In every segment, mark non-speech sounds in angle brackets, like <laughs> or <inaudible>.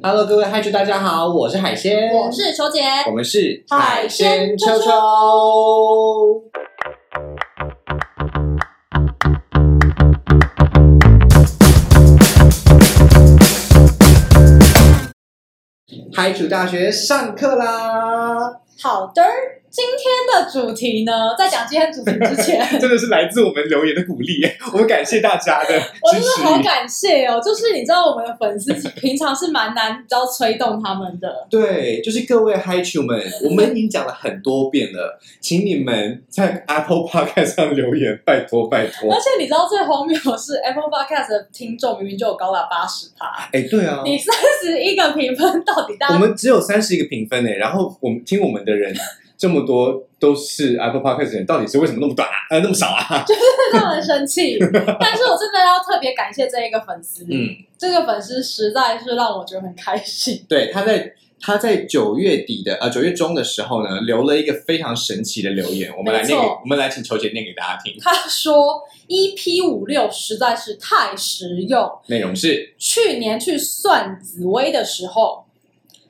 Hello，各位嗨主，大家好，我是海鲜，我是球姐，我们是海鲜秋秋秋。嗨主大学上课啦！好的。今天的主题呢，在讲今天主题之前，<laughs> 真的是来自我们留言的鼓励，<laughs> 我们感谢大家的 <laughs> 我真的。好感谢哦。就是你知道，我们的粉丝平常是蛮难，你知道催动他们的。对，就是各位嗨球们，我们已经讲了很多遍了，请你们在 Apple Podcast 上留言，拜托拜托而。且你知道最荒谬的是，Apple Podcast 的听众明明就有高达八十趴，哎，对啊，你三十一个评分，到底大我们只有三十一个评分呢，然后我们听我们的人这么多都是 Apple Podcast 的人，到底是为什么那么短啊？呃，那么少啊？就是让人生气。<laughs> 但是我真的要特别感谢这一个粉丝，嗯，这个粉丝实在是让我觉得很开心。对，他在他在九月底的呃九月中的时候呢，留了一个非常神奇的留言，我们来念给我们来请球姐念给大家听。他说：“EP 五六实在是太实用。内容是去年去算紫薇的时候，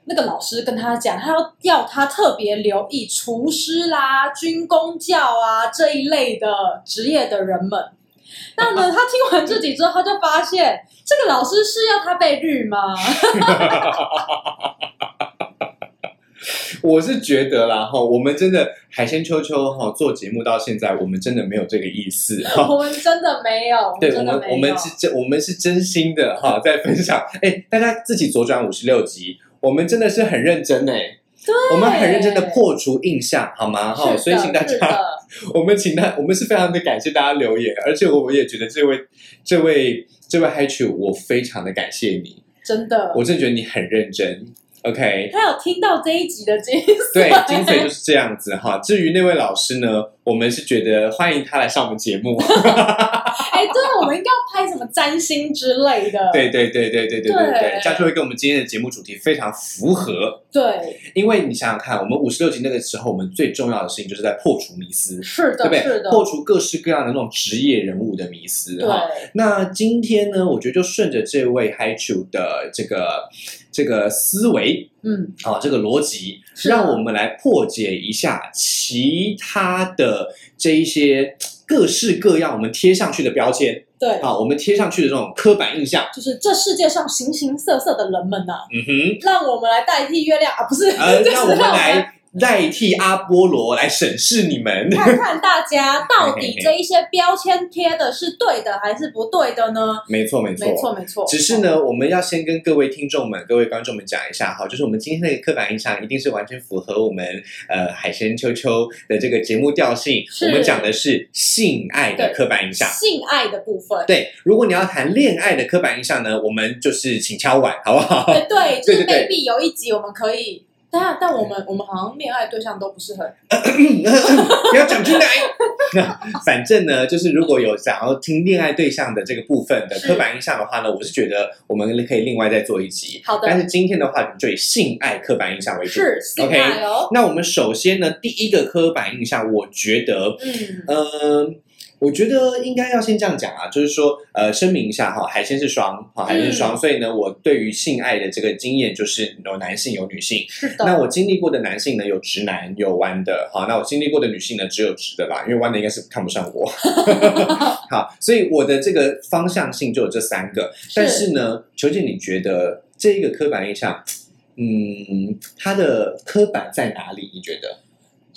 那个老师跟他讲，他要要他特别留意厨师啦、军工教啊这一类的职业的人们。那呢，<laughs> 他听完这集之后，他就发现这个老师是要他被绿吗？<laughs> 我是觉得啦哈，我们真的海鲜秋秋哈做节目到现在，我们真的没有这个意思。<laughs> 我们真的没有，对我。们我们是真我们是真心的哈，在分享。哎，大家自己左转五十六集，我们真的是很认真哎。对我们很认真的破除印象，好吗？哈，所以请大家，<laughs> 我们请大，我们是非常的感谢大家留言，而且我也觉得这位这位这位 h i c h 我非常的感谢你，真的，我真的觉得你很认真。OK，他有听到这一集的精髓，对，精髓就是这样子哈。至于那位老师呢，我们是觉得欢迎他来上我们节目。<laughs> 哎，对，我们应该要拍什么占星之类的。对对对对对对对对对，这样就会跟我们今天的节目主题非常符合。对，因为你想想看，我们五十六集那个时候，我们最重要的事情就是在破除迷思，是的，对不对？是的，破除各式各样的那种职业人物的迷思对，哈。那今天呢，我觉得就顺着这位 h i c h 的这个这个思维嗯，啊，这个逻辑，让我们来破解一下其他的这一些各式各样我们贴上去的标签。对，啊，我们贴上去的这种刻板印象。就是这世界上形形色色的人们呐、嗯哼，让我们来代替月亮。啊，不是，呃，<laughs> 就是让我们来代替阿波罗来审视你们。看看大家到底这一些标签贴的是对的还是不对的呢？没错，没错，没错，没错。只是呢，我们要先跟各位听众们、各位观众们讲一下哈，就是我们今天的刻板印象一定是完全符合我们呃海鲜秋秋的这个节目调性。我们讲的是性爱的刻板印象。性爱的部分，对，如果你要谈恋爱的刻板印象呢，我们就是请敲碗，好不好？对对，<laughs> 就是 maybe 有一集我们可以。但但我们我们好像恋爱对象都不是很 <coughs> 不要讲出来。那 <laughs> 反正呢，就是如果有想要听恋爱对象的这个部分的刻板印象的话呢，我是觉得我们可以另外再做一集。好的但是今天的话，就以性爱刻板印象为主。是性 OK 爱哦。那我们首先呢，第一个刻板印象，我觉得，嗯，呃，我觉得应该要先这样讲啊，就是说，呃，声明一下哈，海鲜是双，哈，海鲜是双，所以呢，我对于性爱的这个经验就是有男性有女性。是的。那我经历过的男性呢，有直男，有弯的，好，那我经历过的女性呢，只有直的吧，因为弯的应该是看不上我。<laughs> 好，所以我的这个方向性就有这三个，但是呢，求姐，你觉得这一个刻板印象，嗯，它的刻板在哪里？你觉得？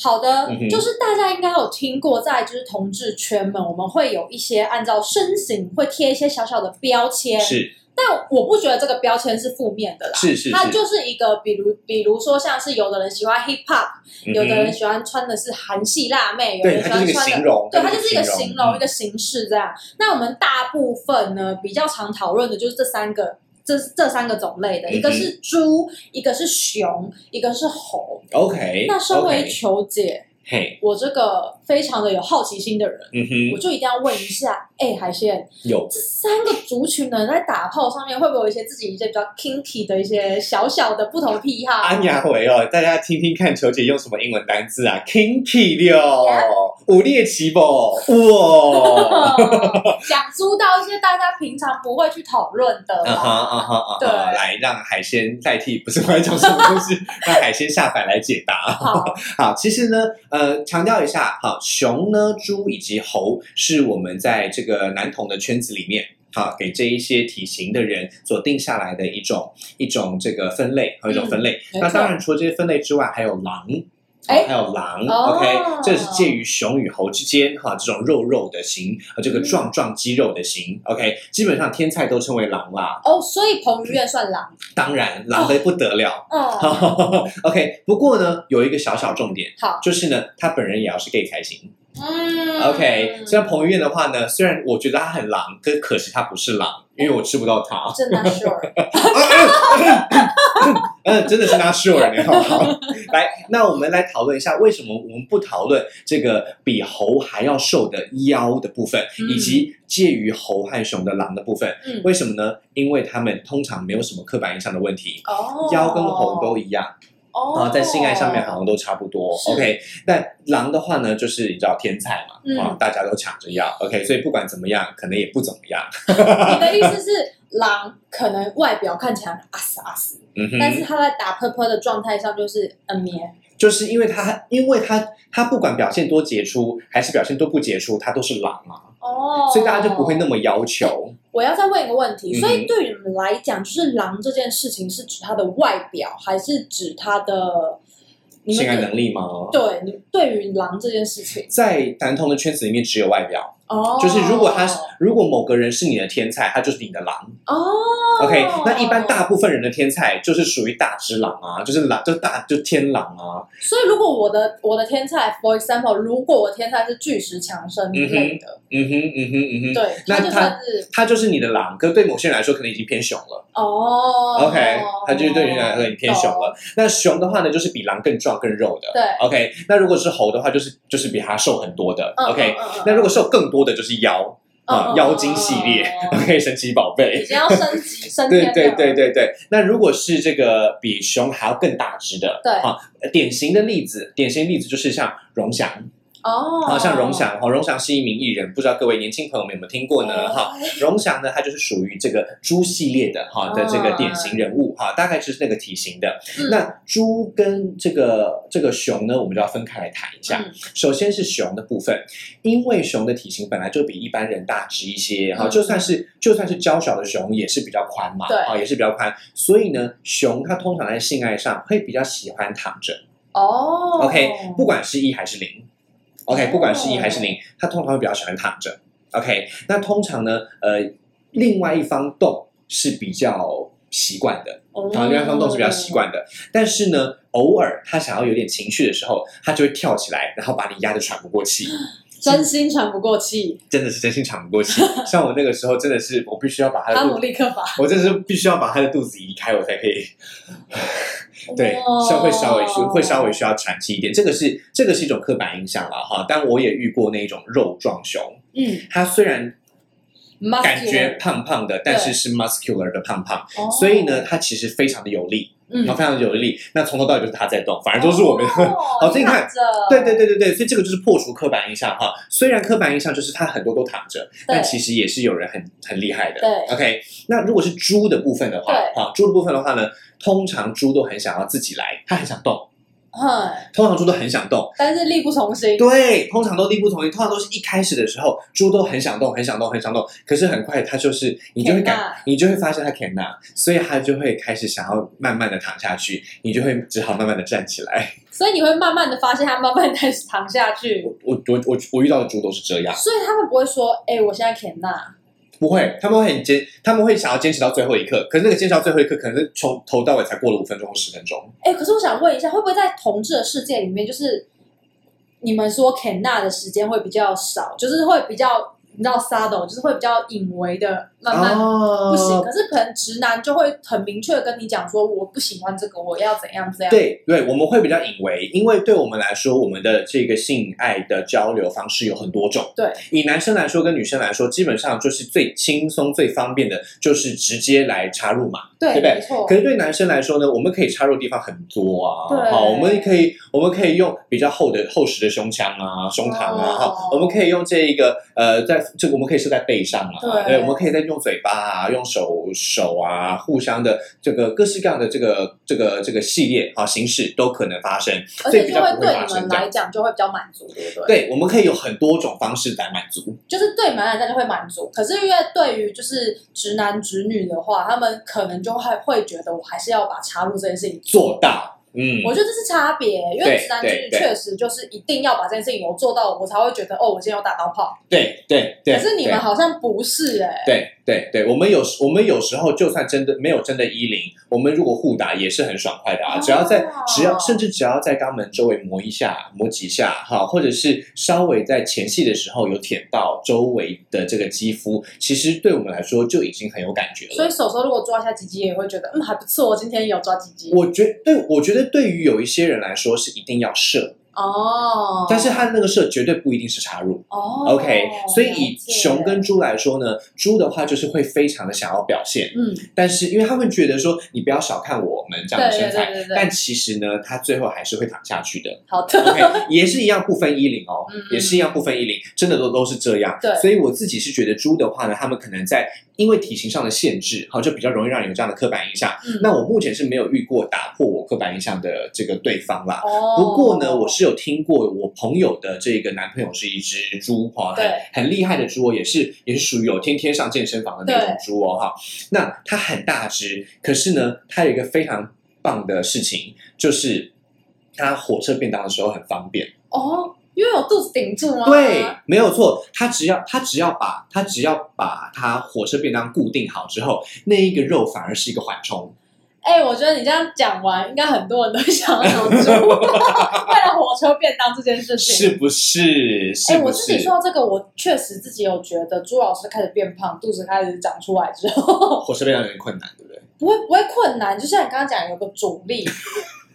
好的，嗯就是大家应该有听过，在就是同志圈们，我们会有一些按照身形会贴一些小小的标签，是。但我不觉得这个标签是负面的啦。是是是，它就是一个，比如比如说，像是有的人喜欢 hip hop，、嗯有的人喜欢穿的是韩系辣妹，有的对，人喜它就是一个欢穿的，形容，对，它就是一个形容、嗯。一个形式这样。那我们大部分呢，比较常讨论的就是这三个，这这三个种类的，嗯一个是猪，一个是熊，一个是猴。OK，那身为球姐，嘿，我这个非常的有好奇心的人，嗯哼，我就一定要问一下，哎，海鲜有这三个族群的人在打炮上面，会不会有一些自己一些比较 kinky 的一些小小的不同癖好？安雅回哦，大家听听看，球姐用什么英文单字啊？Kinky 六，五猎奇不？哇！<laughs> 想出到一些大家平常不会去讨论的啊哈啊啦。哈啊对！来让海鲜代替，不是我在讲什么东西，<laughs> 让海鲜下凡来解答。好，<laughs> 好，其实呢，呃，强调一下，好，熊呢、猪以及猴是我们在这个男童的圈子里面。好，给这一些体型的人所定下来的一种一种这个分类和一种分类。嗯那当然，除了这些分类之外，还有狼，哎还有狼、哦 o k 这是介于熊与猴之间哈，这种肉肉的型和这个嗯壮壮肌肉的型、o k 基本上天菜都称为狼啦。哦，所以彭于晏算狼。当然，狼的不得了。嗯，<laughs> OK，不过呢，有一个小小重点，好，就是呢，他本人也要是 gay 才行。嗯 OK，像彭于晏的话呢，虽然我觉得他很狼，可可惜他不是狼，因为我吃不到他。真的 sure。<laughs> 嗯，真的是 not sure 你，好不好？来，那我们来讨论一下，为什么我们不讨论这个比猴还要瘦的腰的部分，嗯以及介于猴和熊的狼的部分？嗯，为什么呢？因为他们通常没有什么刻板印象的问题。哦，腰跟猴都一样哦啊，在性爱上面好像都差不多。OK，那狼的话呢，就是你知道天才嘛，嗯啊，大家都抢着要。OK，所以不管怎么样，可能也不怎么样。<laughs> 你的意思是狼可能外表看起来阿死阿死，嗯哼，但是他在打喷喷的状态上就是嗯咩。就是因为他，因为他，他不管表现多杰出，还是表现多不杰出，他都是狼啊，哦，所以大家就不会那么要求。我要再问一个问题，所以对于你们来讲，就是狼这件事情是指他的外表，还是指他的性爱能力吗？对你对于狼这件事情，在男同的圈子里面，只有外表，哦，就是如果他是，如果某个人是你的天才，他就是你的狼。哦 OK，那一般大部分人的天才就是属于大只狼啊，就是狼，就大就天狼啊。所以如果我的我的天才，for example，如果我天才是巨石强森之类的，嗯哼，嗯哼，嗯哼。对，那他就是他就是你的狼，可是对某些人来说，可能已经偏熊了。哦 OK，他就是对人来说已经偏熊了。那熊的话呢，就是比狼更壮更肉的。对 OK，那如果是猴的话，就是就是比他瘦很多的。嗯 OK，嗯嗯嗯那如果瘦更多的就是妖啊，妖精系列。嗯 OK，神奇宝已贝。经要升级升对对对对对，那如果是这个比熊还要更大只的，对。啊，典型的例子，典型例子就是像荣祥，哦，啊，像荣祥，哈，荣祥是一名艺人，不知道各位年轻朋友们有没有听过呢？哈，哦荣祥呢，他就是属于这个猪系列的哈的这个典型人物哈，大概就是那个体型的。嗯那猪跟这个这个熊呢，我们就要分开来谈一下。嗯首先是熊的部分，因为熊的体型本来就比一般人大只一些哈，嗯就算是就算是娇小的熊也是比较宽嘛，对啊，也是比较宽。所以呢，熊它通常在性爱上会比较喜欢躺着。哦 OK，不管是一还是零，OK，哦不管是一还是零，他通常会比较喜欢躺着。OK，那通常呢，呃，另外一方动是比较习惯的，哦啊，另外一方动是比较习惯的。但是呢，偶尔他想要有点情绪的时候，他就会跳起来，然后把你压得喘不过气，<gasps> 真心喘不过气，真的是真心喘不过气。<laughs> 像我那个时候，真的是我必须要把他的我真的是必须要把他的肚子移开，我才可以。对，哦稍会稍微需会稍微需要喘气一点，这个是这个是一种刻板印象了哈。但我也遇过那种肉壮熊，嗯，它虽然感觉胖胖的，但是是 muscular 的胖胖，哦。所以呢，它其实非常的有力，嗯然后非常的有力。那从头到尾就是他在动，反而都是我们。哦 <laughs> 好所以你看对对对对对，所以这个就是破除刻板印象哈。虽然刻板印象就是他很多都躺着，但其实也是有人很很厉害的。对，OK。那如果是猪的部分的话，对哈，猪的部分的话呢，通常猪都很想要自己来，它很想动，嗯，通常猪都很想动。但是力不从心，对，通常都力不从心，通常都是一开始的时候，猪都很想动，很想动，很想动，可是很快它就是你就会感，你就会发现它 cannot，所以它就会开始想要慢慢的躺下去，你就会只好慢慢的站起来。所以你会慢慢的发现它慢慢开始躺下去，我我我我遇到的猪都是这样，所以他们不会说，哎，我现在 can 呐，不会，他们会很坚，他们会想要坚持到最后一刻，可是那个坚持到最后一刻，可能是从头到尾才过了五分钟或十分钟。哎，可是我想问一下，会不会在同志的世界里面，就是你们说肯纳的时间会比较少，就是会比较你知道 subtle，就是会比较隐微的，慢慢哦不行。可是可能直男就会很明确的跟你讲说，我不喜欢这个，我要怎样怎样。对对，我们会比较隐微，因为对我们来说，我们的这个性爱的交流方式有很多种。对，以男生来说跟女生来说，基本上就是最轻松、最方便的，就是直接来插入嘛。对，对不对没错可。是对男生来说呢，我们可以插入的地方很多啊。对好，我们可以我们可以用比较厚的厚实的胸腔啊、胸膛啊，哈、哦我们可以用这一个呃，在这个我们可以是在背上啊，对我们可以再用嘴巴啊、用手手啊，互相的这个各式各样的这个这个这个系列啊形式都可能发生，而且就会对你们。来讲就会比较满足，对不对？对，我们可以有很多种方式来满足。就是对你们来讲就会满足，可是因为对于就是直男直女的话，他们可能就会会觉得我还是要把插入这件事情做。到，嗯，我觉得这是差别，因为对直男确实就是一定要把这件事情有做到，我才会觉得哦，我今天有打到炮。对对对。可是你们好像不是哎、对对对，我们有时我们有时候就算真的没有真的衣领，我们如果互打也是很爽快的啊！哦只要在只要甚至只要在肛门周围磨一下磨几下哈，或者是稍微在前戏的时候有舔到周围的这个肌肤，其实对我们来说就已经很有感觉了。所以手手如果抓一下鸡鸡，也会觉得嗯还不错，今天有抓鸡鸡我觉对，我觉得对于有一些人来说是一定要射，哦。但是他那个射绝对不一定是插入。哦 OK，所以以熊跟猪来说呢，猪的话就是会非常的想要表现，嗯但是因为他们觉得说你不要小看我们这样的身材，对对对对但其实呢，他最后还是会躺下去的。好的 OK，也是一样不分衣领哦，嗯也是一样不分衣领，真的都都是这样。对所以我自己是觉得猪的话呢，他们可能在因为体型上的限制，好就比较容易让你有这样的刻板印象。嗯那我目前是没有遇过打破我刻板印象的这个对方啦。哦不过呢，我是有听过我朋友的这个男朋友是一只猪哈，很很厉害的猪哦，也是也是属于有天天上健身房的那种猪哦哈。那它很大只，可是呢，它有一个非常棒的事情，就是它火车便当的时候很方便。哦，因为我肚子顶住吗？对，没有错，他只要他只要把他只要把他火车便当固定好之后，那一个肉反而是一个缓冲。哎、我觉得你这样讲完，应该很多人都想要有猪，<laughs> 为了火车便当这件事情。是不是？哎、不我自己是？说到这个，我确实自己有觉得朱老师开始变胖，肚子开始长出来之后，火车便当有点困难，对不对？不会不会困难，就像你刚刚讲有个阻力，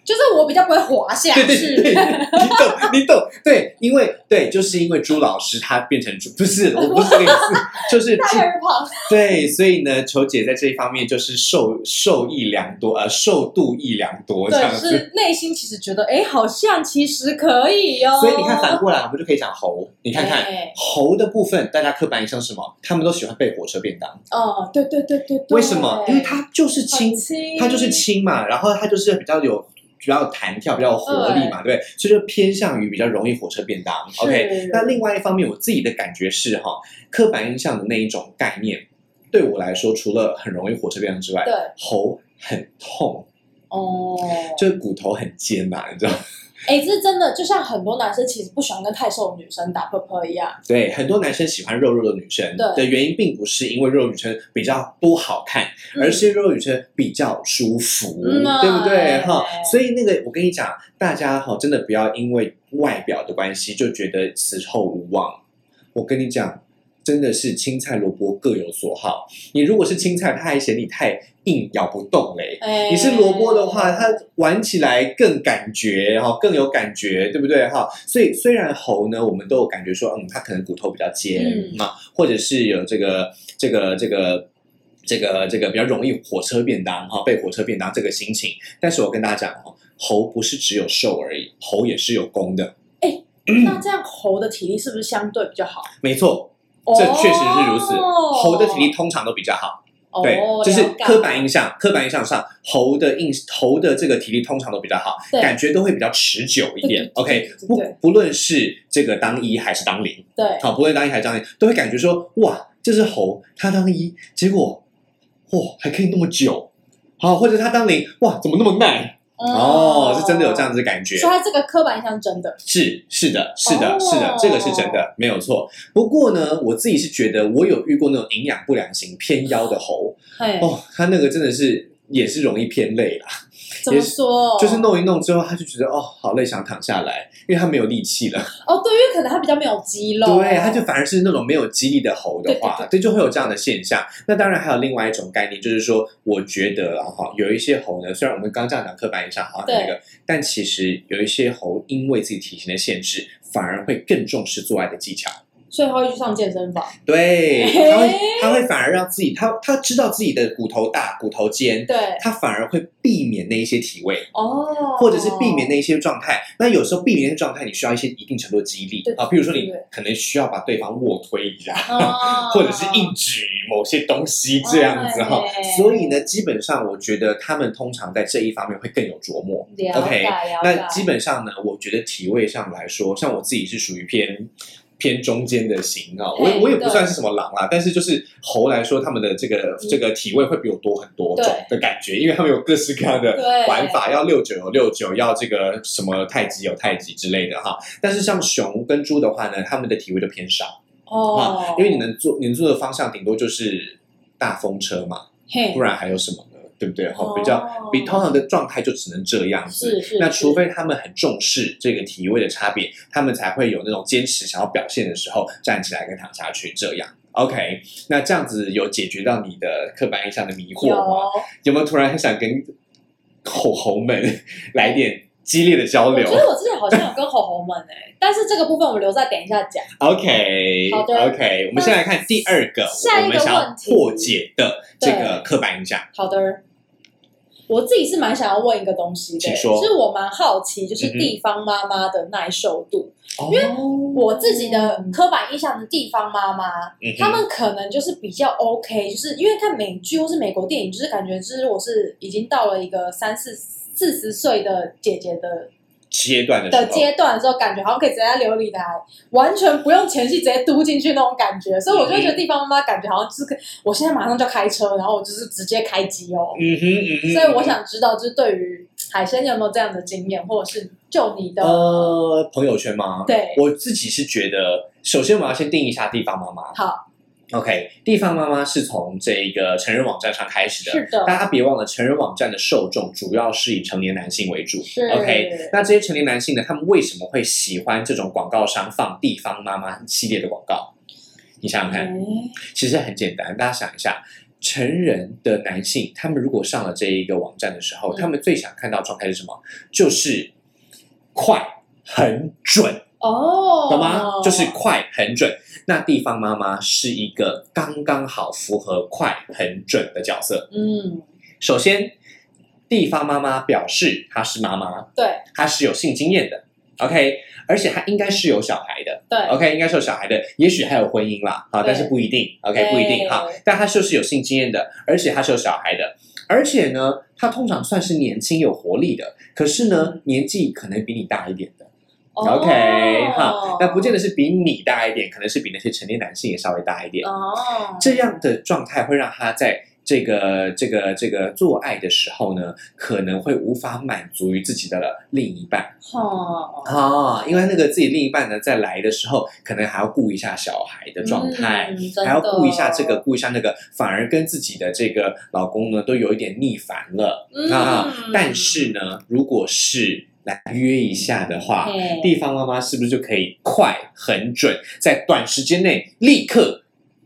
就是我比较不会滑下对对去。对，你懂你懂，对，因为对，就是因为朱老师他变成猪，不是，我不是这个意思，<laughs> 就是 <laughs> 对，所以呢，球姐在这一方面就是受受益良多，呃，受度益良多这样对，子。是内心其实觉得，哎，好像其实可以哦。所以你看，反过来我们就可以讲猴，你看看哎猴的部分，大家刻板印象是什么？他们都喜欢被火车便当，哦，对对对对对，为什么？因为它就是，轻，它就是轻嘛，然后它就是比较有。比较有弹跳，比较有活力嘛，对不对？所以就偏向于比较容易火车便当。OK，那另外一方面，我自己的感觉是哈，刻板印象的那一种概念，对我来说，除了很容易火车便当之外，对喉很痛，哦，就是骨头很尖嘛，你知道吗？哎，这真的就像很多男生其实不喜欢跟太瘦的女生打啵啵一样。对，很多男生喜欢肉肉的女生对的原因，并不是因为肉肉女生比较不好看，嗯而是肉肉女生比较舒服，嗯啊对不对？哎哈，所以那个我跟你讲，大家哈真的不要因为外表的关系就觉得此后无望。我跟你讲，真的是青菜萝卜各有所好。你如果是青菜，它还嫌你太硬咬不动嘞。哎，你是萝卜的话，它玩起来更感觉哈，更有感觉，对不对哈？所以虽然猴呢，我们都有感觉说，嗯，它可能骨头比较尖嗯，或者是有这个这个这个。这个这个比较容易火车便当哈，被火车便当这个心情，但是我跟大家讲哦，猴不是只有瘦而已，猴也是有功的，那这样猴的体力是不是相对比较好？没错，这确实是如此。猴的体力通常都比较好，哦对，就是刻板印象。刻板印象上，猴的印猴的这个体力通常都比较好，对。感觉都会比较持久一点 OK，不不论是这个当一还是当零，对，好，不论当一还是当零，都会感觉说，哇，这只猴它当一，结果哇还可以那么久，好，或者它当零，哇怎么那么耐？哦，是真的有这样子的感觉。所以他这个刻板印象真的是是的，是的，哦是的，这个是真的，没有错。不过呢，我自己是觉得，我有遇过那种营养不良型偏腰的猴，哦，它那个真的是也是容易偏累啦。怎么说？就是弄一弄之后，他就觉得哦好累，想躺下来，因为他没有力气了。哦，对，因为可能他比较没有肌肉，对，他就反而是那种没有肌力的猴的话，对对，就会有这样的现象。那当然还有另外一种概念，就是说，我觉得啊哈，有一些猴呢，虽然我们刚这样讲刻板印象好像那个，但其实有一些猴因为自己体型的限制，反而会更重视做爱的技巧。所以他会去上健身房。对，他会他会反而让自己，他他知道自己的骨头大、骨头尖，对，他反而会避免那一些体位。哦，或者是避免那一些状态，那有时候避免那些状态，你需要一些一定程度的激励对啊，比如说你可能需要把对方卧推一下，哦，<laughs> 或者是硬举某些东西这样子哈哎。所以呢，基本上我觉得他们通常在这一方面会更有琢磨。了 OK，那基本上呢，我觉得体位上来说，像我自己是属于偏。偏中间的型啊，我嘿我也不算是什么狼啦，但是就是猴来说，他们的这个这个体位会比我多很多种的感觉，因为他们有各式各样的玩法，要六九有六九，要这个什么太极有太极之类的哈。但是像熊跟猪的话呢，他们的体位就偏少哦。啊，，因为你能做你能做的方向顶多就是大风车嘛，嘿。不然还有什么？呢？对不对？哈哦，比较比通常的状态就只能这样子。是是，那除非他们很重视这个体位的差别，他们才会有那种坚持想要表现的时候站起来跟躺下去这样。OK，那这样子有解决到你的刻板印象的迷惑吗？有。有没有突然很想跟吼猴们 <laughs> 来点激烈的交流我觉得我之前好像有跟猴猴们哎、<laughs> 但是这个部分我们留在等一下讲。？OK，好的 OK，我们先来看第二个下一个我们想要问题破解的这个刻板印象。好的，我自己是蛮想要问一个东西的，就是我蛮好奇，就是地方妈妈的耐受度。因为我自己的刻板印象的地方妈妈，嗯他们可能就是比较 OK，就是因为看美剧或是美国电影，就是感觉就是我是已经到了一个三四四十岁的姐姐的阶段的的，阶段的时候，感觉好像可以直接在琉璃台，完全不用前戏直接嘟进去那种感觉，所以我就觉得地方妈妈感觉好像就是可，我现在马上就开车，然后我就是直接开机哦。嗯哼嗯哼，所以我想知道，就是对于海鲜，你有没有这样的经验，或者是就你的、呃朋友圈吗？对我自己是觉得，首先我要先定义一下地方妈妈。好 OK，地方妈妈是从这一个成人网站上开始的。是的大家别忘了，成人网站的受众主要是以成年男性为主。是 OK，那这些成年男性呢，他们为什么会喜欢这种广告商放地方妈妈系列的广告？你想想看，哎其实很简单，大家想一下，成人的男性，他们如果上了这一个网站的时候，嗯他们最想看到状态是什么？就是快、很准，哦，懂吗？就是快、很准。那地方妈妈是一个刚刚好符合快、很准的角色。嗯，首先，地方妈妈表示她是妈妈，对她是有性经验的，OK，而且她应该是有小孩的。对 OK，应该是有小孩的，也许还有婚姻啦，啊，但是不一定，OK，不一定哈。但她就是有性经验的，而且她是有小孩的，而且呢，他通常算是年轻有活力的，可是呢，年纪可能比你大一点的。OK，哈，哦那不见得是比你大一点，可能是比那些成年男性也稍微大一点。哦，这样的状态会让他在这个这个这个做爱的时候呢，可能会无法满足于自己的另一半。哦，啊，因为那个自己另一半呢，在来的时候，可能还要顾一下小孩的状态，嗯还要顾一下这个，顾一下那个，反而跟自己的这个老公呢，都有一点逆反了、嗯啊。但是呢，如果是来约一下的话，嘿。地方妈妈是不是就可以快、很准，在短时间内立刻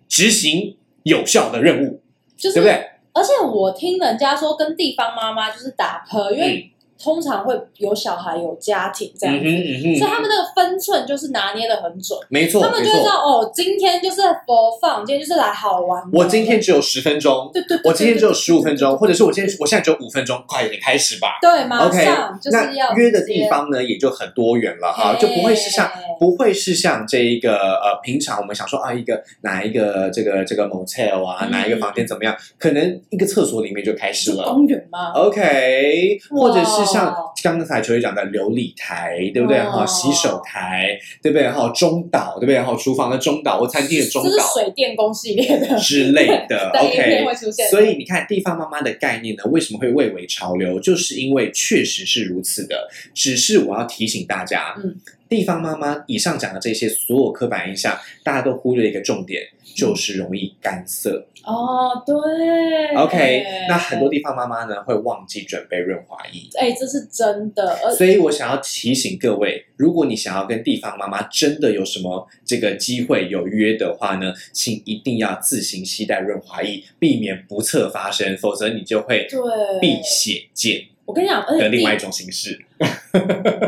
执行有效的任务，就是对不对？而且我听人家说，跟地方妈妈就是打破，因为通常会有小孩、有家庭这样子，嗯哼嗯所以，他们那个分寸就是拿捏的很准。没错他们就会知道。哦，今天就是播放，今天就是来好玩的。我今天只有十分钟，对对对，我今天只有对十五分钟，或者是我今天我现在只有五分钟，快点开始吧。对，马 OK，上就是要那约的地方呢，也就很多元了哈，就不会是像不会是像这一个呃，平常我们想说啊，一个哪一个这个这个 motel 啊，嗯哪一个房间怎么样，可能一个厕所里面就开始了。公园吗？OK，或者是像刚才球队讲的琉璃台，对不对？哦哈，洗手台，对不对？哈，中岛，对不对？哈，厨房的中岛或餐厅的中这是岛水电工系列的之类的。<laughs> OK，会出现。所以你看，地方妈妈的概念呢，为什么会蔚为潮流？就是因为确实是如此的。只是我要提醒大家，嗯地方妈妈以上讲的这些所有刻板印象，大家都忽略一个重点，就是容易干涩。哦，对 OK，那很多地方妈妈呢会忘记准备润滑液。哎，这是真的，所以我想要提醒各位，如果你想要跟地方妈妈真的有什么这个机会有约的话呢，请一定要自行携带润滑液，避免不测发生，否则你就会对避血溅我跟你讲，而且地的另外一种形式。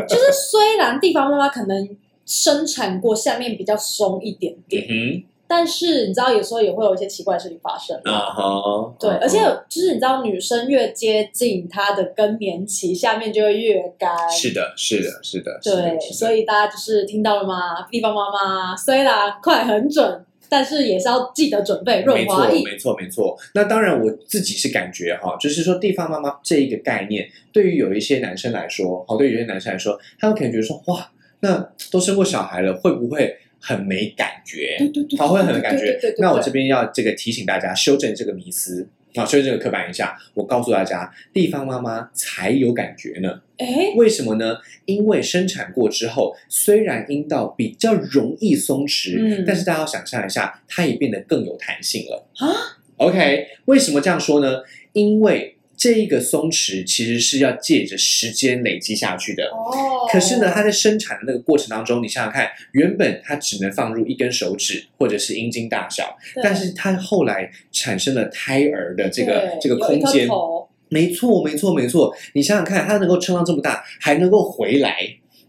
就是虽然地方妈妈可能生产过下面比较松一点点，嗯但是你知道有时候也会有一些奇怪的事情发生。啊哈，对，而且就是你知道，女生越接近她的更年期，下面就会越干。是的，是的，是的，是的对，所以大家就是听到了吗？地方妈妈虽然快很准，但是也是要记得准备润滑，液。没错，没错。那当然，我自己是感觉哈，就是说地方妈妈这一个概念，对于有一些男生来说，好，对于有些男生来说，他们可能觉得说，哇，那都生过小孩了，会不会很没感觉？对对对，他，会很没感觉。那我这边要这个提醒大家，修正这个迷思。啊，修正这个刻板印象，我告诉大家，地方妈妈才有感觉呢。哎，为什么呢？因为生产过之后，虽然阴道比较容易松弛，嗯但是大家要想象一下，它也变得更有弹性了啊。OK，为什么这样说呢？因为这一个松弛其实是要借着时间累积下去的。哦，可是呢，它在生产的那个过程当中，你想想看，原本它只能放入一根手指或者是阴茎大小，但是它后来产生了胎儿的这个对这个空间，头没错，没错，没错。你想想看，它能够撑到这么大，还能够回来，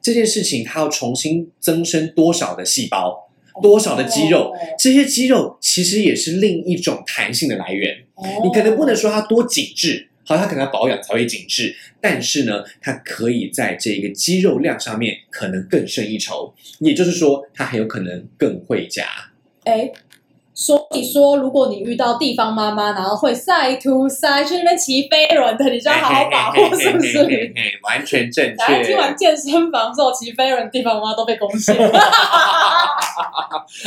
这件事情它要重新增生多少的细胞，多少的肌肉？哦这些肌肉其实也是另一种弹性的来源。哦你可能不能说它多紧致，好，它可能要保养才会紧致，但是呢，它可以在这个肌肉量上面可能更胜一筹。也就是说，它很有可能更会夹。哎，所以说，如果你遇到地方妈妈，然后会晒图晒去那边骑飞轮的，你就要好好把握，是不是？嘿嘿嘿嘿嘿完全正大家听完。健身房之后，骑飞轮地方妈妈都被攻陷。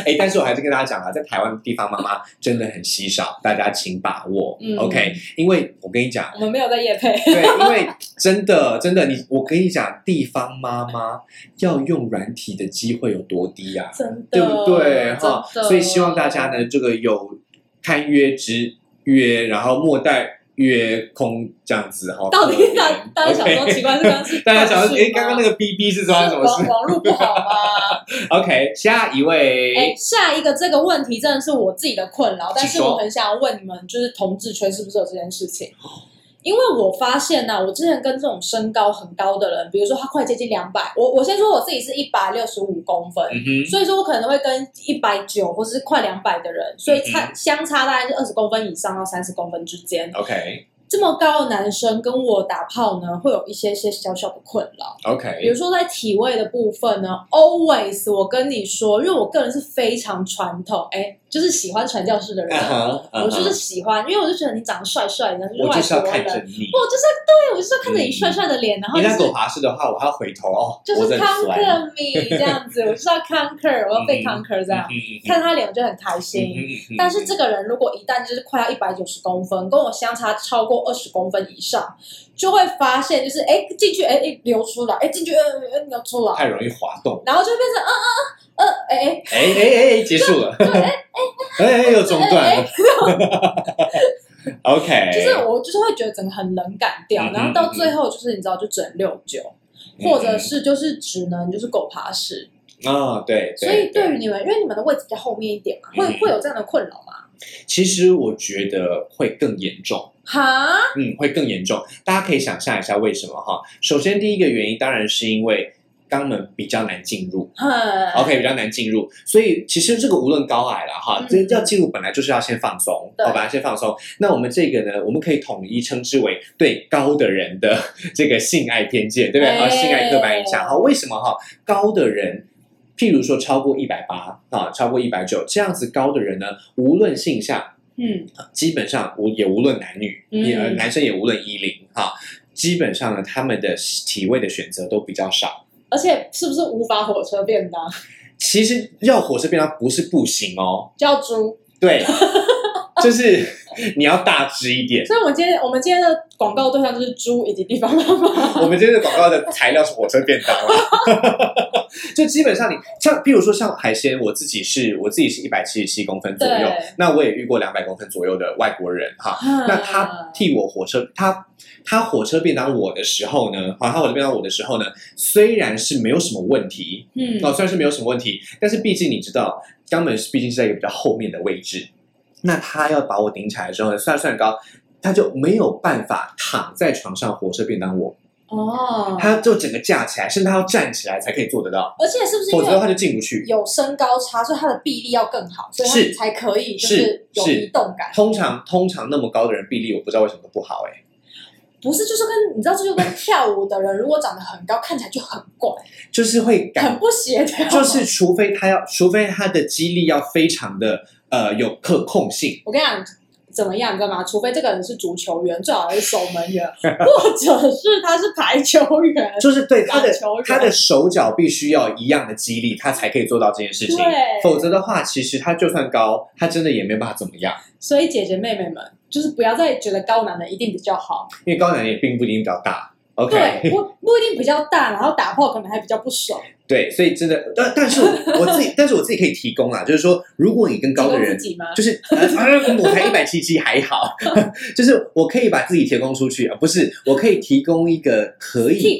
哎，但是我还是跟大家讲啊，在台湾地方妈妈真的很稀少，大家请把握。嗯 OK，因为我跟你讲，我们没有在夜配，对，因为真的真的，你我跟你讲，地方妈妈要用软体的机会有多低啊？真的，对不对？哈，所以希望大家呢，这个有看约之约，然后莫待约空这样子哈。到底大大家想说奇怪，是 <laughs> 刚大家想说，哎，短讯吗刚刚那个 B B 是发生什么事网网络不好吗？？<laughs> OK，下一位，哎，下一个这个问题真的是我自己的困扰，但是我很想要问你们，就是同志圈是不是有这件事情？因为我发现呢、我之前跟这种身高很高的人，比如说他快接近两百，我我先说我自己是一百六十五公分，嗯，所以说我可能会跟一百九或是快两百的人，所以嗯差相差大概是二十公分以上到三十公分之间。OK 这么高的男生跟我打炮呢，会有一些些小小的困扰。OK，比如说在体位的部分呢，always 我跟你说，因为我个人是非常传统，哎，就是喜欢传教士的人，我就是喜欢，因为我就觉得你长得帅帅的，你是外我就是要国人，看着你。我就是要对我就是要看着你帅帅的脸，然后就是你在狗爬式的话，我还要回头哦，就是 conquer me 这样子，我就是要 conquer，我要被 conquer 这样，看他脸我就很开心。但是这个人如果一旦就是快要一百九十公分，跟我相差超过二十公分以上，就会发现就是哎进去哎哎流出来，哎进去流出来，太容易滑动。然后就会变成嗯嗯嗯呃哎哎哎哎哎，结束了。哎哎哎，又中断了。<laughs> OK，<laughs> 就是我就是会觉得整个很冷感掉，嗯嗯然后到最后就是你知道就只能六九，或者是就是只能就是狗爬式。啊，对，所以对对于你们，因为你们的位置比较后面一点嘛，嗯会会有这样的困扰吗？其实我觉得会更严重。哈，嗯，会更严重。大家可以想象一下为什么哈？首先，第一个原因当然是因为肛门比较难进入哼，OK，比较难进入，所以其实这个无论高矮了哈，嗯这要进入本来就是要先放松，对好吧，先放松。那我们这个呢，我们可以统一称之为对高的人的 <laughs> 这个性爱偏见，对不对？啊，哎性爱刻板印象。好，为什么哈？高的人。譬如说超过一百八啊，超过一百九这样子高的人呢，无论性向，嗯，基本上无也无论男女，嗯也、呃男生也无论一龄哈，基本上呢，他们的体位的选择都比较少。而且是不是无法火车便当其实要火车便当不是不行哦，叫猪？对，就是你要大只一点。所以我们今天我们今天的广告对象就是猪以及地方妈妈。<laughs> 我们今天的广告的材料是火车便当啦 <laughs> 就基本上你像，比如说像海鲜，我自己是我自己是一百七十七公分左右，那我也遇过两百公分左右的外国人哈。那他替我火车，他他火车便当我的时候呢，好，他火车便当我的时候呢，虽然是没有什么问题，嗯哦，虽然是没有什么问题，但是毕竟你知道，肛门是毕竟是在一个比较后面的位置，那他要把我顶起来的时候，算算高，他就没有办法躺在床上火车便当我，哦，他就整个架起来，甚至他要站起来才可以做得到，而且是不是否则他就进不去。有身高差，所以他的臂力要更好，所以是才可以就是有动感。通常通常那么高的人臂力，我不知道为什么都不好哎、不是，就是跟你知道，这就跟跳舞的人如果长得很高，看起来就很怪，就是会感很不协调。就是除非他要，除非他的肌力要非常的呃有可控性，我跟你讲，怎么样，你知道吗？除非这个人是足球员，最好是守门员，<laughs> 或者是他是排球员。就是对他的球员他的手脚必须要一样的肌力，他才可以做到这件事情。对否则的话，其实他就算高，他真的也没办法怎么样，所以姐姐妹妹们，就是不要再觉得高男的一定比较好，因为高男也并不一定比较大。OK，不不一定比较大，然后打炮可能还比较不爽。对，所以真的，但但是我自己，<laughs> 但是我自己可以提供啊，就是说，如果你跟高的人就是呃，啊我才一百七七还好，<laughs> 就是我可以把自己提供出去，啊不是我可以提供一个可以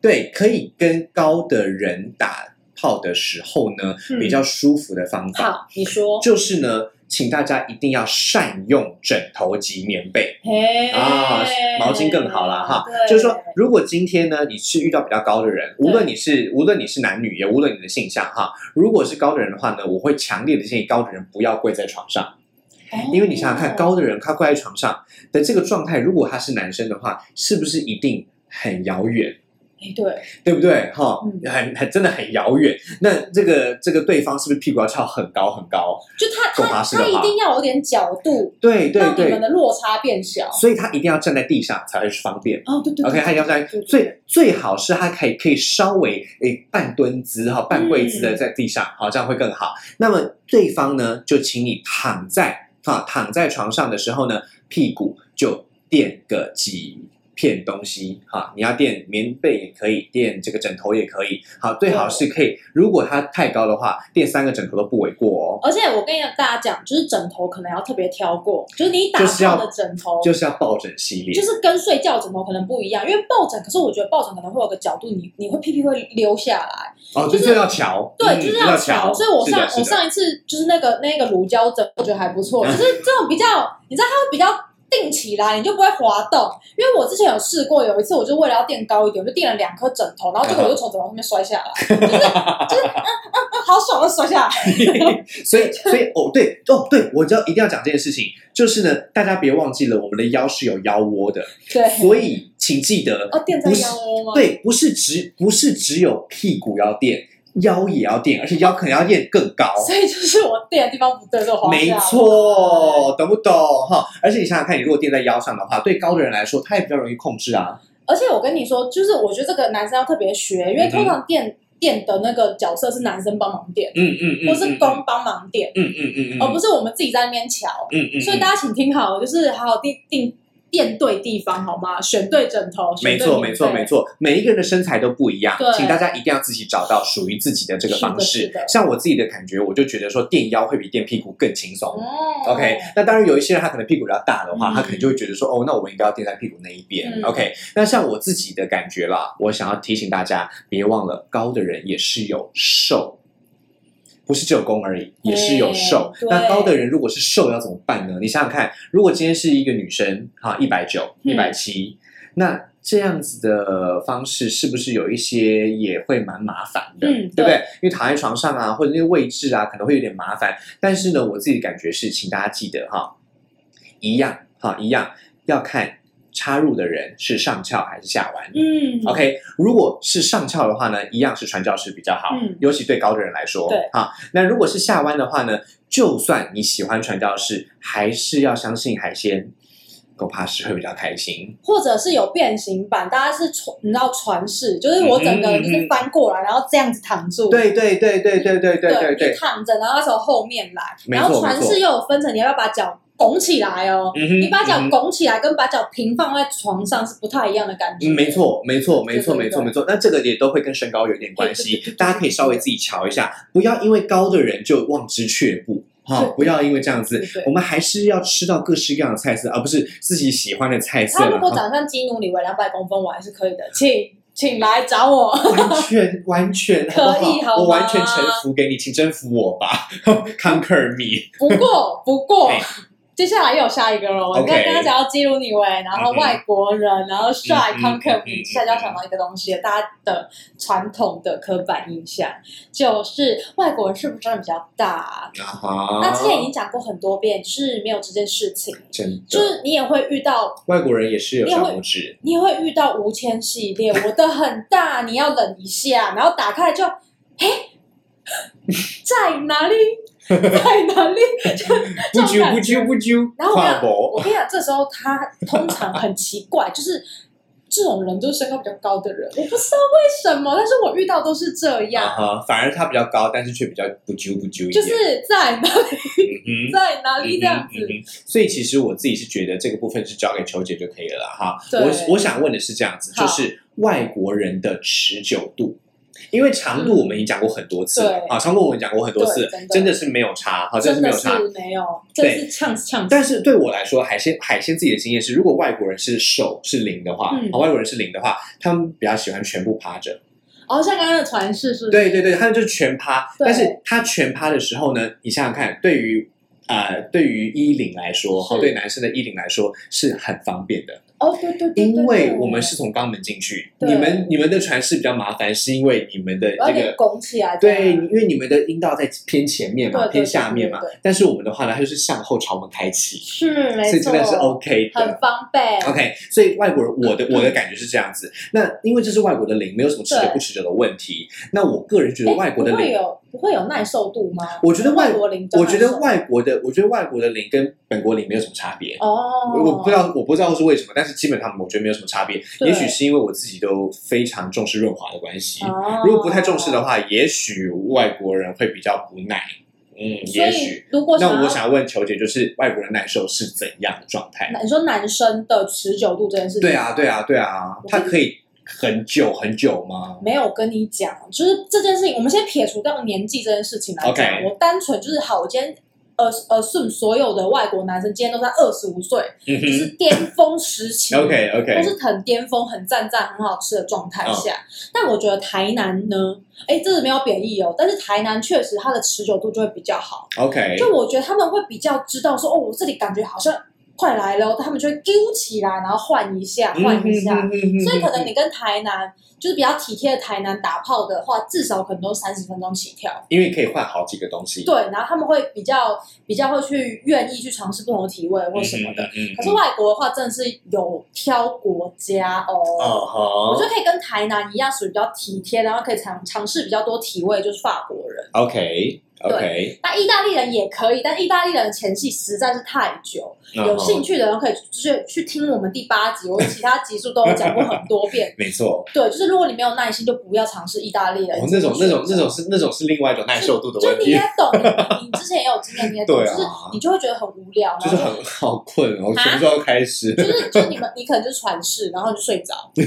对可以跟高的人打炮的时候呢，嗯。比较舒服的方法，好，你说，就是呢，请大家一定要善用枕头及棉被。嘿啊，毛巾更好了哈。就是说，如果今天呢，你是遇到比较高的人，无论你是无论你是男女，也无论你的性向哈，如果是高的人的话呢，我会强烈的建议高的人不要跪在床上，哦因为你想想看，高的人他跪在床上的这个状态，如果他是男生的话，是不是一定很遥远？哎，对，对不对？哈嗯，很很真的很遥远。那这个这个对方是不是屁股要翘很高很高？就他他他一定要有点角度，对对对让你们，的落差变小。所以他一定要站在地上才会方便。哦，对对 OK，他一定要在对对最最好是他可以可以稍微诶半蹲姿哈半跪姿的嗯在地上，好这样会更好。那么对方呢，就请你躺在啊躺在床上的时候呢，屁股就垫个几片东西哈，你要垫棉被也可以，垫这个枕头也可以，好最好是可以，如果它太高的话，垫三个枕头都不为过哦。而且我跟大家讲，就是枕头可能要特别挑过，就是你打就是要炮的枕头，就是要抱枕系列，就是跟睡觉枕头可能不一样，因为抱枕，可是我觉得抱枕可能会有个角度，你你会屁屁会溜下来，哦，就是要瞧，对，嗯就是要调。所以我上我上一次就是那个那个乳胶枕，我觉得还不错，就是这种比较，你知道它会比较。定起来，你就不会滑动。因为我之前有试过，有一次我就为了要垫高一点，我就垫了两颗枕头，然后结果我就从枕头上面摔下来，<laughs> 就是就是嗯嗯嗯，好爽的摔下来。所以，所以哦，对哦，对，我就一定要讲这件事情，就是呢，大家别忘记了，我们的腰是有腰窝的，对，所以请记得，哦，垫在腰窝吗？对，不是只不是只有屁股要垫，腰也要垫，而且腰可能要垫更高。所以就是我垫的地方不对，就滑没错，懂不懂哈？而且你想想看，你如果垫在腰上的话，对高的人来说，他也比较容易控制啊。而且我跟你说，就是我觉得这个男生要特别学，因为通常垫垫的那个角色是男生帮忙垫，嗯嗯嗯，或是公帮忙垫，嗯嗯嗯嗯，而不是我们自己在那边瞧。嗯嗯，所以大家请听好，就是好好定定垫对地方好吗？选对枕头，没错，没错，没错。每一个人的身材都不一样，请大家一定要自己找到属于自己的这个方式。像我自己的感觉，我就觉得说垫腰会比垫屁股更轻松。哦 OK，那当然有一些人他可能屁股比较大的话，嗯他可能就会觉得说，哦，那我们应该要垫在屁股那一边。嗯 OK，那像我自己的感觉啦，我想要提醒大家，别忘了高的人也是有瘦。不是只有攻而已，也是有瘦。那高的人如果是瘦要怎么办呢？你想想看，如果今天是一个女生，哈，一百九、嗯一百七，那这样子的方式是不是有一些也会蛮麻烦的，嗯对不对？因为躺在床上啊，或者那个位置啊，可能会有点麻烦。但是呢，我自己的感觉是，请大家记得哈，一样哈，一样要看插入的人是上翘还是下弯。嗯 OK，如果是上翘的话呢，一样是传教士比较好，嗯尤其对高的人来说。对，啊，那如果是下弯的话呢，就算你喜欢传教士，还是要相信海鲜狗爬式会比较开心。或者是有变形版，大家是传，你知道传式，就是我整个人就是翻过来，然后这样子躺住。对对对对对对对对对，躺着，然后要从后面来，然后传错没错式又有分成，你要不要把脚拱起来哦。嗯你把脚拱起来，跟把脚平放在床上是不太一样的感觉。嗯，没错，没错，没错，没错，没错。那这个也都会跟身高有点关系大家可以稍微自己瞧一下，不要因为高的人就望之却步。哈对，不要因为这样子我们还是要吃到各式各样的菜色，而不是自己喜欢的菜色他如果哈长像基努里维两百公分，我还是可以的，请请来找我。<laughs> 完全完全可以好我完全臣服给你，请征服我吧，conquer me。不过不过 <laughs> 哎，接下来又有下一个了。我 OK 刚刚讲到基努里维，然后外国人，然后帅嗯哼 conquer 嗯 me，哼接下来就要想到一个东西了，大家的传统的刻板印象就是外国人是不是真的比较大？啊，那之前已经讲过很多遍，就是没有这件事情，真的，就是你也会遇到外国人也是有小拇指，你也会遇到无铅系列，我的很大，你要忍一下，然后打开就，哎，在哪里？在哪里？就不揪不揪。不揪，然后我跟你讲跨博我跟你讲，这时候他通常很奇怪，就是 <laughs> 这种人都是身高比较高的人，我不知道为什么，但是我遇到都是这啊样，哈，反而他比较高，但是却比较不揪不揪一点，就是在哪里，嗯。在哪里这样子。嗯哼嗯所以其实我自己是觉得这个部分是交给球姐就可以了哈。我我想问的是这样子，就是外国人的持久度。因为长度我们已经讲过很多次了对啊，长度我们讲过很多次真的，是没有差，好，真真的的是没有差。没有，对呛呛。但是对我来说，海鲜海鲜自己的经验是，如果外国人是手是零的话，嗯啊外国人是零的话，他们比较喜欢全部趴着。哦，像刚刚的传世是不是？对对对，他们就是全趴。但是他全趴的时候呢，你想想看，对于呃对于衣领来说，对男生的衣领来说是很方便的，哦，对对对对，因为我们是从肛门进去，你们你们的传世比较麻烦，是因为你们的这个。拱起来。对，因为你们的阴道在偏前面嘛，偏下面嘛但是我们的话呢，它就是向后朝门开启，是没错，所以真的是 OK 的。很方便。OK，所以外国人我的我的感觉是这样子。那因为这是外国的零，没有什么持久不持久的问题。那我个人觉得外国的零，不会有耐受度吗？我觉得外国我觉得外国的，我觉得外国的零跟本国零没有什么差别。哦，我不知道，我不知道是为什么，但是基本上我觉得没有什么差别。也许是因为我自己都非常重视润滑的关系。哦如果不太重视的话，也许外国人会比较不耐。嗯，也许。那我想问球姐，就是外国人耐受是怎样的状态？你说男生的持久度这件事情，对啊，对啊，对啊，他可以很久很久吗？没有跟你讲，就是这件事情，我们先撇除掉年纪这件事情来讲我单纯就是好，我今天呃呃顺所有的外国男生今天都在二十五岁，是巅峰时期，OK OK，都是很巅峰、很赞赞、很好吃的状态下。嗯但我觉得台南呢，哎，这是没有贬义哦，但是台南确实它的持久度就会比较好。OK，就我觉得他们会比较知道说，哦，我这里感觉好像快来了，他们就会揪起来，然后换一下，换一下。嗯所以可能你跟台南就是比较体贴的台南打炮的话，至少可能都三十分钟起跳。因为可以换好几个东西，对，然后他们会比较比较会去愿意去尝试不同的体位或什么的。可是外国的话，真的是有挑国家哦。哦我觉得可以跟台南一样，属于比较体贴，然后可以尝尝试比较多体位，就是法国人。，OK OK，那意大利人也可以，但意大利人的前戏实在是太久。有兴趣，的人可以去去听我们第八集，我其他集数都有讲过很多遍。<laughs> 没错，对，就是如果你没有耐心，就不要尝试意大利人。哦，那种那种那种是那种是另外一种耐受度的问题就你也，懂，你你之前也有经验，你也懂，对啊就是你就会觉得很无聊，就是很好困，我什么时候开始？就是就是你们你可能就是传世，然后就睡着，<laughs> 你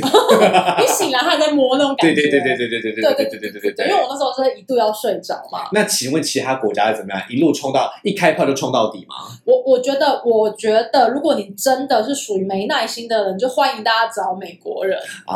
醒来他还在摸那种感觉。对对对对对对对对对对对对对对，因为。我那时候真的一度要睡着嘛。那请问其他国家怎么样？一路冲到一开炮就冲到底吗？我我觉得，我觉得，如果你真的是属于没耐心的人，就欢迎大家找美国人。啊，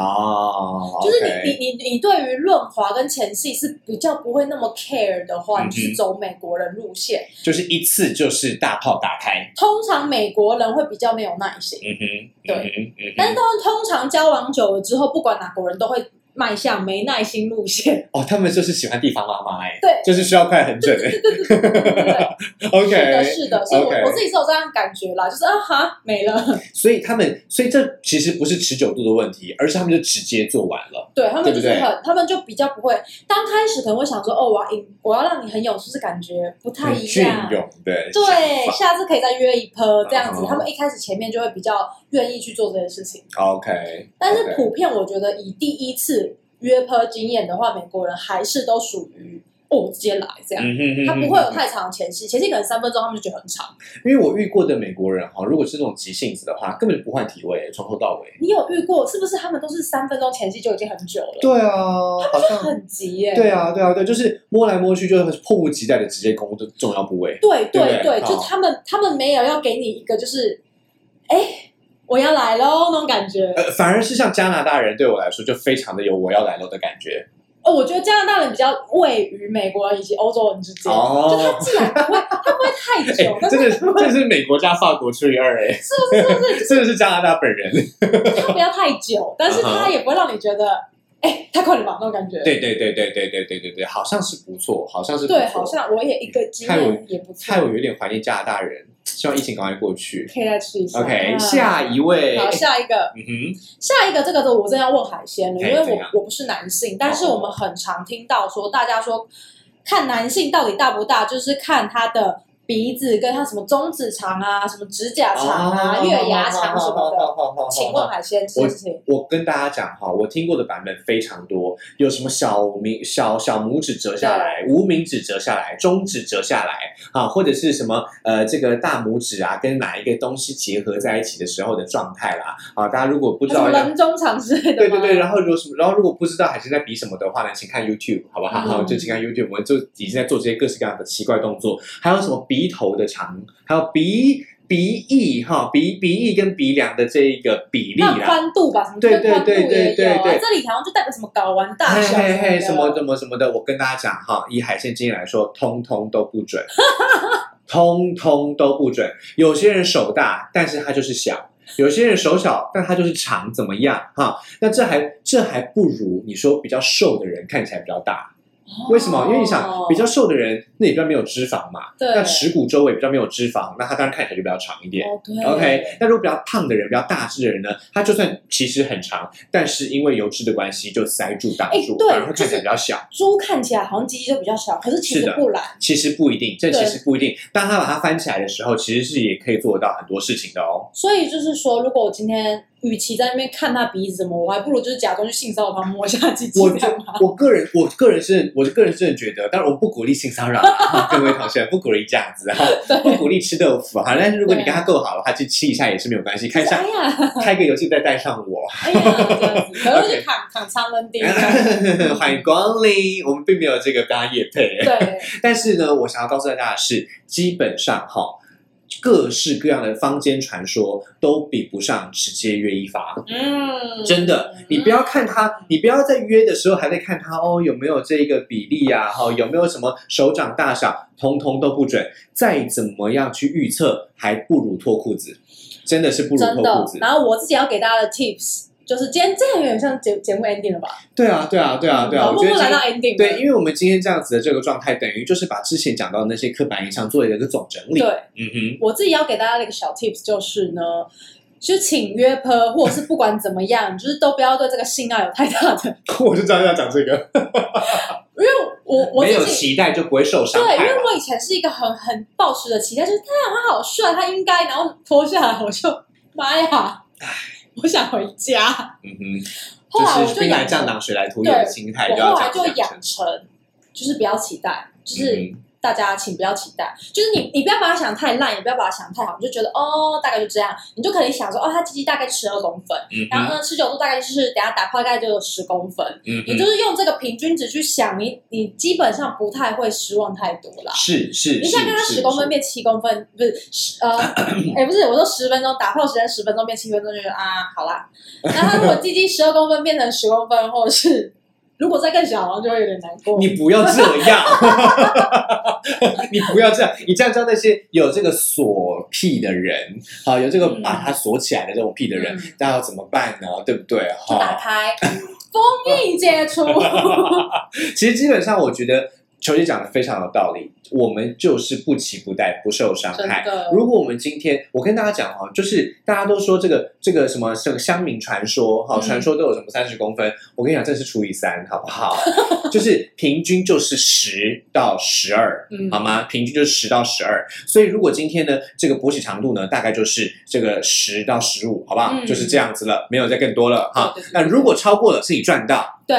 就是你你你你对于润滑跟前戏是比较不会那么 care 的话，你就是走美国人路线。就是一次就是大炮打开，通常美国人会比较没有耐心，嗯哼，对嗯哼，嗯哼但是通常交往久了之后，不管哪国人都会迈向没耐心路线。哦，他们就是喜欢地方妈妈哎，对就是需要快很准哎对对对对对对对，，<laughs> OK，是的，是的，所以我我自己是有这样的感觉啦，就是啊哈没了，所以他们，所以这其实不是持久度的问题，而是他们就直接做完了。对他们就是对对很，他们就比较不会，刚开始可能会想说，哦，我要赢，我要让你很有，就是感觉不太一样隽样。永对对，下次可以再约一波这样子。嗯他们一开始前面就会比较愿意去做这件事情，OK，但是普遍我觉得以第一次约炮经验的话，美国人还是都属于哦，我直接来这样。他不会有太长的前戏，前戏可能三分钟，他们就觉得很长。因为我遇过的美国人哈，如果是那种急性子的话，根本就不换体位，从头到尾。你有遇过是不是？他们都是三分钟前戏就已经很久了，对啊，他好像很急耶。对啊，对啊，对，就是摸来摸去，就是迫不及待的直接攻这重要部位。对对不对对对，就他们他们没有要给你一个就是，哎，我要来喽那种感觉。呃，反而是像加拿大人对我来说，就非常的有我要来了的感觉。哦，我觉得加拿大人比较位于美国人以及欧洲人之间，哦就他既然不会，他不会太哎久，<laughs> 但真的是是，这是美国加法国除以二，哎，是不是是不是真的是加拿大本人。他不要太久，但是他也不会让你觉得，<laughs> 哎，太快了吧那种感觉。对对对对对对对对对，好像是不错，好像是对，好像我也一个经害我验也不错害，我有点怀念加拿大人，希望疫情赶快过去。可以再吃一下。OK，啊下一位，好，下一个，嗯哼，下一个这个的我真的要问海鲜了，因为我我不是男性，但是哦。我们很常听到说，大家说看男性到底大不大，就是看他的鼻子跟他什么中指长啊，什么指甲长啊、哦月牙长什么的。的请问海鲜情，我跟大家讲哈，我听过的版本非常多，有什么小名小小拇指折下来，无名指折下来，中指折下来啊，或者是什么呃这个大拇指啊跟哪一个东西结合在一起的时候的状态啦啊，大家如果不知道人中长之类的对对对，然后如果什么，然后如果不知道海鲜在比什么的话呢，请看 YouTube 好不好？嗯就请看 YouTube，我们就已经在做这些各式各样的奇怪动作，还有什么鼻头的长，还有鼻鼻翼哈，鼻鼻翼跟鼻梁的这一个比例那啦。宽度吧，什么对对对对对对，这里好像就代表什么睾丸大小嘿嘿，什么什么什么的，我跟大家讲哈，以海鲜经验来说，通通都不准，<laughs> 通通都不准。有些人手大，但是他就是小；有些人手小，但他就是长，怎么样哈？那这还这还不如你说比较瘦的人看起来比较大。为什么？因为你想哦比较瘦的人，那里比较没有脂肪嘛，对那耻骨周围比较没有脂肪，那他当然看起来就比较长一点。OK，那如果比较胖的人、比较大只的人呢，他就算其实很长，但是因为油脂的关系就塞住挡住，反而会看起来比较小。猪看起来好像鸡鸡就比较小，可是其实不然。其实不一定，这其实不一定。当他把它翻起来的时候，其实是也可以做得到很多事情的哦。所以就是说，如果我今天与其在那边看他鼻子什么，我还不如就是假装去性骚扰他，摸一下鸡鸡我？我个人，我个人是，我个人是觉得，当然我不鼓励性骚扰啊，<laughs> 各位同学不鼓励这样子啊，<laughs> 不鼓励吃豆腐啊。但是如果你跟他够好的话，去吃一下也是没有关系，看一下哎，开个游戏再带上我。<laughs> 哎呀，这样子，可能就扛扛长门钉。欢迎光临，我们并没有这个跟他夜配。对，但是呢，我想要告诉大家的是，基本上哈，各式各样的坊间传说都比不上直接约一发。嗯，真的，你不要看他，你不要在约的时候还在看他哦，有没有这个比例呀、哈、有没有什么手掌大小，通通都不准。再怎么样去预测，还不如脱裤子，真的是不如脱裤子。。然后我自己要给大家的 tips 就是，今天这样有点像节节目 ending 了吧？对啊，对啊，对啊，对啊，我觉得今默默来到 ending。对，因为我们今天这样子的这个状态，等于就是把之前讲到的那些刻板印象做了一个总整理。对嗯哼。我自己要给大家的一个小 tips 就是呢，就请约炮，或者是不管怎么样，就是都不要对这个性爱有太大的，<laughs> 我就知道要讲这个，<laughs> 因为我我没有。期待就不会受伤对，因。为我以前是一个很很抱持的期待，就是他他好帅，他应该，然后脱下来我就妈呀，我想回家。嗯哼，后来我就是兵来养成，将挡，水来土掩的心态，就要这我后来就养成。成，就是不要期待，就是嗯大家请不要期待，就是你你不要把它想太烂，也不要把它想太好，你就觉得哦大概就这样，你就可以想说哦它鸡鸡大概十二公分，嗯然后哼，呢持久度大概就是等下打炮大概就有十公分，嗯你就，是用这个平均值去想，你你基本上不太会失望太多啦。是是，你现在看他是十公分变七公分，不是十呃，<coughs> 哎、不是，我说十分钟打炮时间十分钟变七分钟，就觉得啊，好啦。那他如果鸡鸡十二公分变成十公分，或者是如果再更小，好像就会有点难过。你不要这样，<laughs> 你不要这样，你这样教那些有这个锁癖的人，好，有这个嗯把它锁起来的这种癖的人嗯，大家要怎么办呢？对不对？哈打，开，封印解除。<laughs> 其实基本上我觉得球姐讲的非常有道理，我们就是不期不待，不受伤害。如果我们今天，我跟大家讲哈，就是大家都说这个这个什么这个乡民传说哈，嗯传说都有什么三十公分，我跟你讲，这是除以三，好不好？<laughs> 就是平均就是十到十二，嗯好吗？平均就是十到十二。所以如果今天呢，这个勃起长度呢，大概就是这个十到十五，好不好？嗯就是这样子了，没有再更多了哈。那如果超过了，是你赚到。对，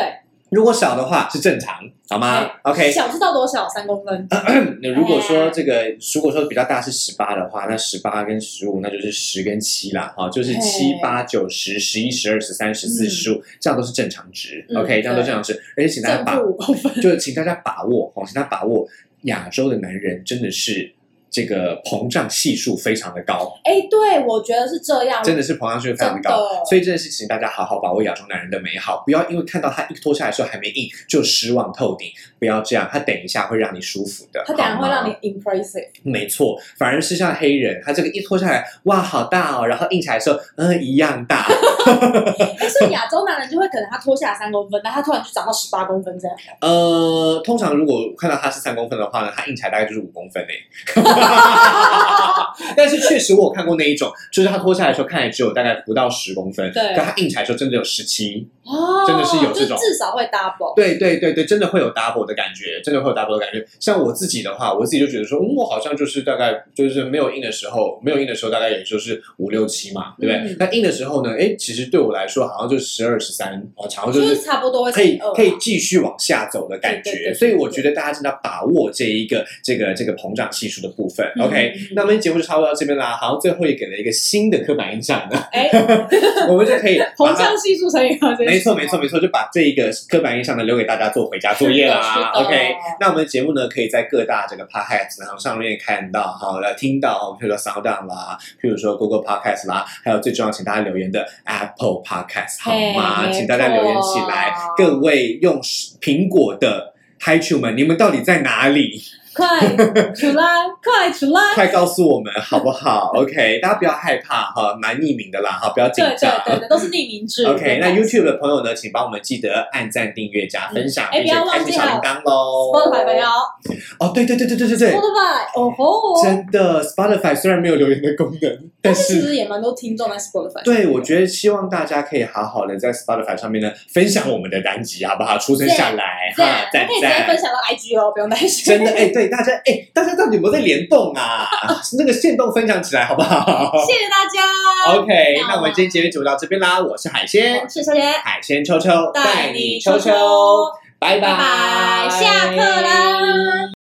如果少的话是正常，好吗？OK，小是到多少？三公分。<clears throat> 那如果说哎这个，如果说比较大是十八的话，那十八跟十五，那就是十跟七啦，哈，就是嘿七八九十十一十二十三十四嗯十五，这样都是正常值。嗯 OK，这样都对正常值，而且请大家把正负五公分。就是请大家把握哦，请大家把握，亚洲的男人真的是这个膨胀系数非常的高，哎，对，我觉得是这样。真的是膨胀系数非常的高，的所以真的是请大家好好把握亚洲男人的美好，不要因为看到他一脱下来的时候还没硬就失望透顶，不要这样，他等一下会让你舒服的，他等下好吗会让你 impressive。没错，反而是像黑人，他这个一脱下来，哇，好大哦，然后硬起来的时候，嗯，一样大。<laughs> 哎，所以亚洲男人就会可能他脱下来三公分，但他突然就长到十八公分这样。呃，通常如果看到他是三公分的话呢，他硬起来大概就是五公分诶。<laughs> 但是确实我有看过那一种，就是他脱下来的时候看起来只有大概不到十公分，对但他硬起来的时候真的有十七。哦，真的是有这种至少会 double。对对对对，真的会有 double 的感觉，真的会有 double 的感觉。像我自己的话，我自己就觉得说，嗯，我好像就是大概就是没有硬的时候，没有硬的时候大概也就是五六七嘛，对不对？嗯那硬的时候呢，哎，其实对我来说好像就十二十三，哦，差不多可以可以继续往下走的感觉。对对对所以我觉得大家真的要把握这一个这个这个膨胀系数的部分。嗯 OK，嗯那我们节目就差不多到这边啦。好像，最后也给了一个新的刻板印象呢，哎，<laughs> 我们就可以膨胀系数乘以二，没错，没错，没错，就把这一个刻板印象呢留给大家做回家作业啦。OK，那我们的节目呢，可以在各大这个 Podcast 然后上面看到，好来听到，譬如说 Sound On 啦，譬如说 Google Podcast 啦，还有最重要，请大家留言的 Apple Podcast 好吗？请大家留言起来。各位用苹果的 Hi 主们，你们到底在哪里？快出来，快出来！<laughs> 快告诉我们好不好？OK，大家不要害怕哈，蛮匿名的啦哈，不要紧张对张。对对，都是匿名制。<laughs> OK，那 YouTube 的朋友呢，请帮我们记得按赞、订阅、加分享，哎并且不要忘记开启小铃铛喽。Spotify 没有哦，对对对对对对对，Spotify，哦吼，真的，Spotify 虽然没有留言的功能，但但是其实也蛮多听众在 Spotify。对我觉得希望大家可以好好的在 Spotify 上面呢分享我们的单集，好不好？出声下来哈，赞赞可以直接分。享到 IG 哦，不用担心。真的哎，对大家哎、大家到底有没有在联动啊？<laughs> 那个线动分享起来好不好？谢谢大家。OK，那我们今天节目就到这边啦。我是海鲜，我是小姐，海鲜秋秋带你秋秋，拜拜，下课啦。